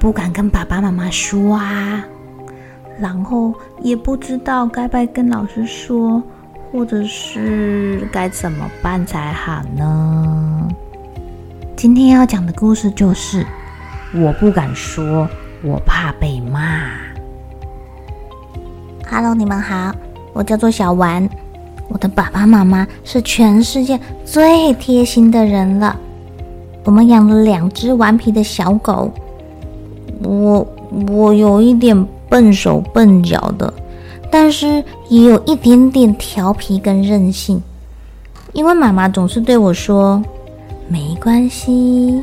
不敢跟爸爸妈妈说啊？然后也不知道该不该跟老师说，或者是该怎么办才好呢？今天要讲的故事就是我不敢说，我怕被骂。Hello，你们好，我叫做小丸。我的爸爸妈妈是全世界最贴心的人了。我们养了两只顽皮的小狗。我我有一点笨手笨脚的，但是也有一点点调皮跟任性。因为妈妈总是对我说：“没关系。”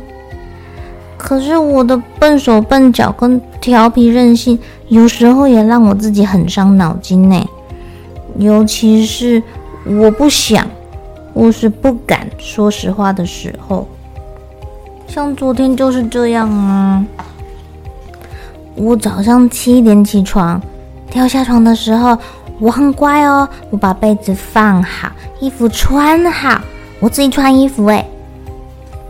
可是我的笨手笨脚跟调皮任性，有时候也让我自己很伤脑筋呢。尤其是我不想或是不敢说实话的时候，像昨天就是这样啊。我早上七点起床，跳下床的时候我很乖哦，我把被子放好，衣服穿好，我自己穿衣服诶。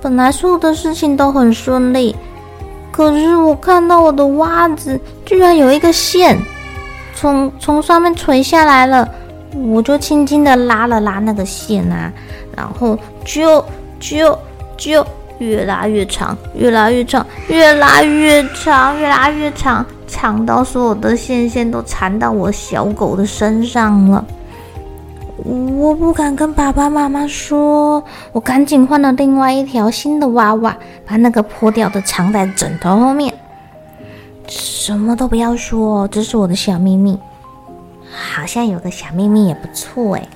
本来所有的事情都很顺利，可是我看到我的袜子居然有一个线。从从上面垂下来了，我就轻轻的拉了拉那个线啊，然后就就就越拉越长，越拉越长，越拉越长，越拉越长，长到所有的线线都缠到我小狗的身上了。我不敢跟爸爸妈妈说，我赶紧换了另外一条新的娃娃，把那个破掉的藏在枕头后面。什么都不要说，这是我的小秘密。好像有个小秘密也不错哎。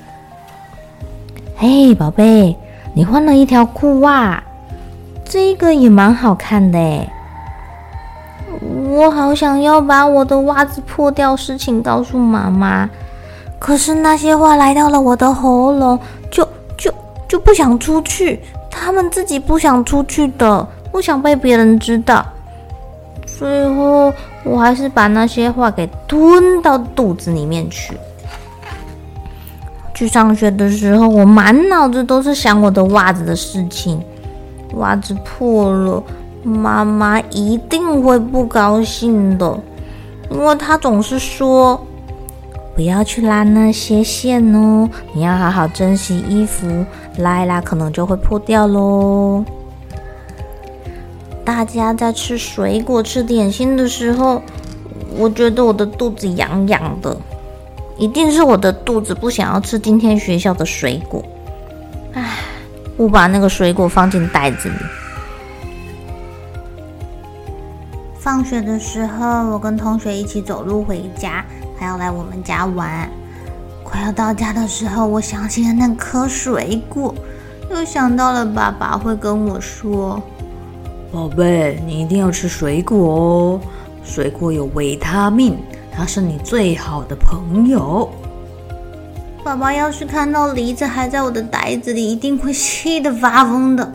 嘿，宝贝，你换了一条裤袜，这个也蛮好看的哎。我好想要把我的袜子破掉事情告诉妈妈，可是那些话来到了我的喉咙，就就就不想出去。他们自己不想出去的，不想被别人知道。最后，我还是把那些话给吞到肚子里面去。去上学的时候，我满脑子都是想我的袜子的事情。袜子破了，妈妈一定会不高兴的，因为她总是说：“不要去拉那些线哦，你要好好珍惜衣服，拉一拉可能就会破掉喽。”大家在吃水果、吃点心的时候，我觉得我的肚子痒痒的，一定是我的肚子不想要吃今天学校的水果。唉，我把那个水果放进袋子里。放学的时候，我跟同学一起走路回家，还要来我们家玩。快要到家的时候，我想起了那颗水果，又想到了爸爸会跟我说。宝贝，你一定要吃水果哦！水果有维他命，它是你最好的朋友。爸爸要是看到梨子还在我的袋子里，一定会气得发疯的。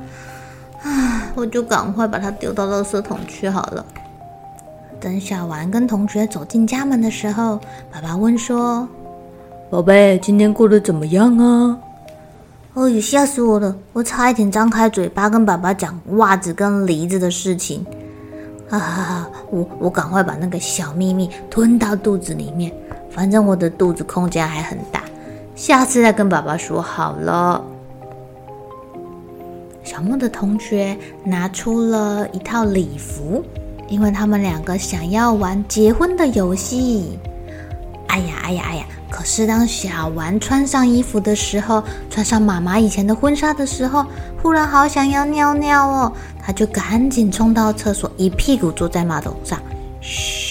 唉，我就赶快把它丢到垃圾桶去好了。等小丸跟同学走进家门的时候，爸爸问说：“宝贝，今天过得怎么样啊？”哦呦，吓死我了！我差一点张开嘴巴跟爸爸讲袜子跟梨子的事情。哈哈哈！我我赶快把那个小秘密吞到肚子里面，反正我的肚子空间还很大，下次再跟爸爸说好了。小莫的同学拿出了一套礼服，因为他们两个想要玩结婚的游戏。哎呀，哎呀，哎呀！可是当小丸穿上衣服的时候，穿上妈妈以前的婚纱的时候，忽然好想要尿尿哦，他就赶紧冲到厕所，一屁股坐在马桶上。嘘。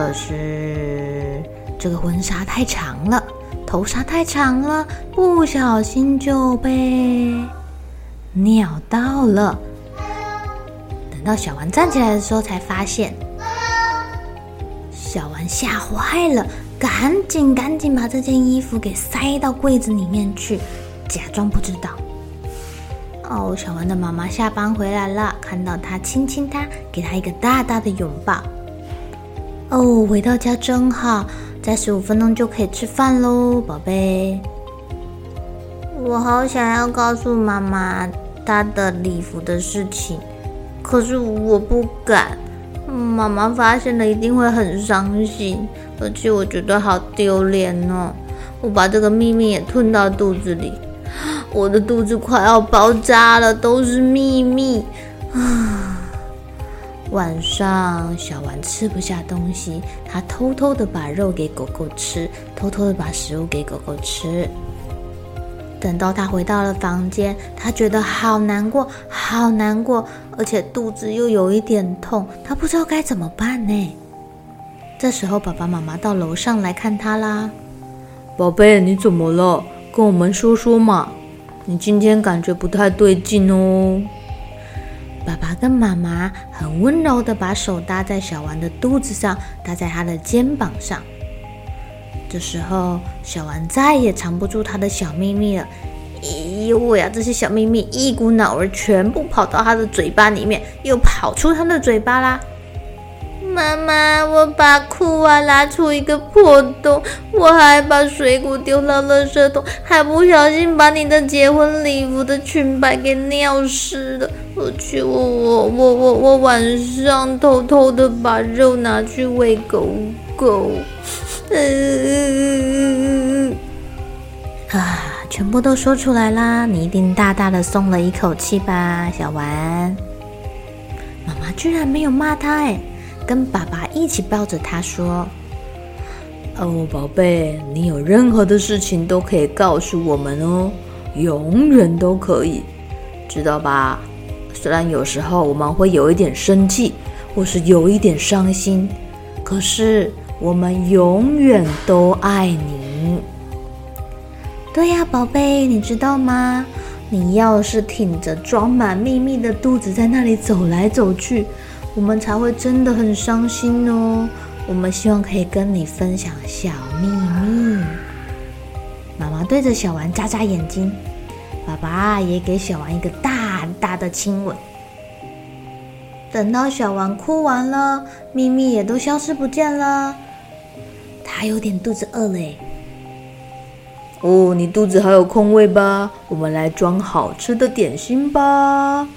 可是这个婚纱太长了，头纱太长了，不小心就被尿到了。等到小丸站起来的时候，才发现小丸吓坏了，赶紧赶紧把这件衣服给塞到柜子里面去，假装不知道。哦，小丸的妈妈下班回来了，看到他亲亲他，给他一个大大的拥抱。哦，回到家真好，再十五分钟就可以吃饭喽，宝贝。我好想要告诉妈妈她的礼服的事情，可是我不敢。妈妈发现了一定会很伤心，而且我觉得好丢脸哦。我把这个秘密也吞到肚子里，我的肚子快要爆炸了，都是秘密啊。晚上，小丸吃不下东西，他偷偷的把肉给狗狗吃，偷偷的把食物给狗狗吃。等到他回到了房间，他觉得好难过，好难过，而且肚子又有一点痛，他不知道该怎么办呢。这时候，爸爸妈妈到楼上来看他啦。宝贝，你怎么了？跟我们说说嘛。你今天感觉不太对劲哦。爸爸跟妈妈很温柔的把手搭在小丸的肚子上，搭在他的肩膀上。这时候，小丸再也藏不住他的小秘密了。哎呦喂呀，这些小秘密一股脑儿全部跑到他的嘴巴里面，又跑出他的嘴巴啦。妈妈，我把裤袜拉出一个破洞，我还把水果丢到垃圾桶，还不小心把你的结婚礼服的裙摆给尿湿了。而且我我我我我晚上偷偷的把肉拿去喂狗狗。嗯，啊，全部都说出来啦！你一定大大的松了一口气吧，小丸。妈妈居然没有骂他哎。跟爸爸一起抱着他说：“哦，宝贝，你有任何的事情都可以告诉我们哦，永远都可以，知道吧？虽然有时候我们会有一点生气，或是有一点伤心，可是我们永远都爱你。对呀，宝贝，你知道吗？你要是挺着装满秘密的肚子在那里走来走去。”我们才会真的很伤心哦。我们希望可以跟你分享小秘密。妈妈对着小丸眨眨眼睛，爸爸也给小丸一个大大的亲吻。等到小王哭完了，咪咪也都消失不见了。他有点肚子饿嘞。哦，你肚子还有空位吧？我们来装好吃的点心吧。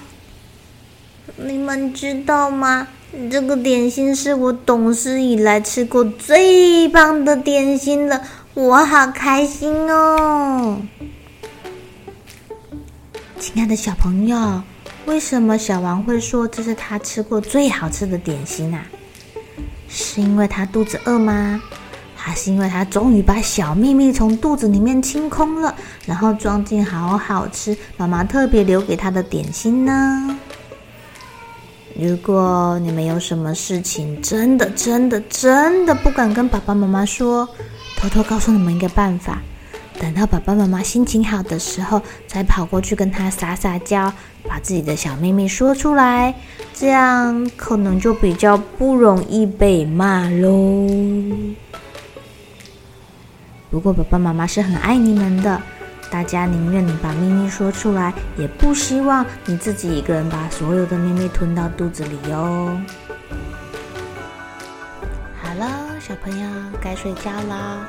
你们知道吗？这个点心是我懂事以来吃过最棒的点心了，我好开心哦！亲爱的小朋友，为什么小王会说这是他吃过最好吃的点心啊？是因为他肚子饿吗？还是因为他终于把小秘密从肚子里面清空了，然后装进好好吃妈妈特别留给他的点心呢？如果你们有什么事情，真的、真的、真的不敢跟爸爸妈妈说，偷偷告诉你们一个办法：等到爸爸妈妈心情好的时候，再跑过去跟他撒撒娇，把自己的小秘密说出来，这样可能就比较不容易被骂喽。不过爸爸妈妈是很爱你们的。大家宁愿你把秘密说出来，也不希望你自己一个人把所有的秘密吞到肚子里哟。好了，小朋友该睡觉了，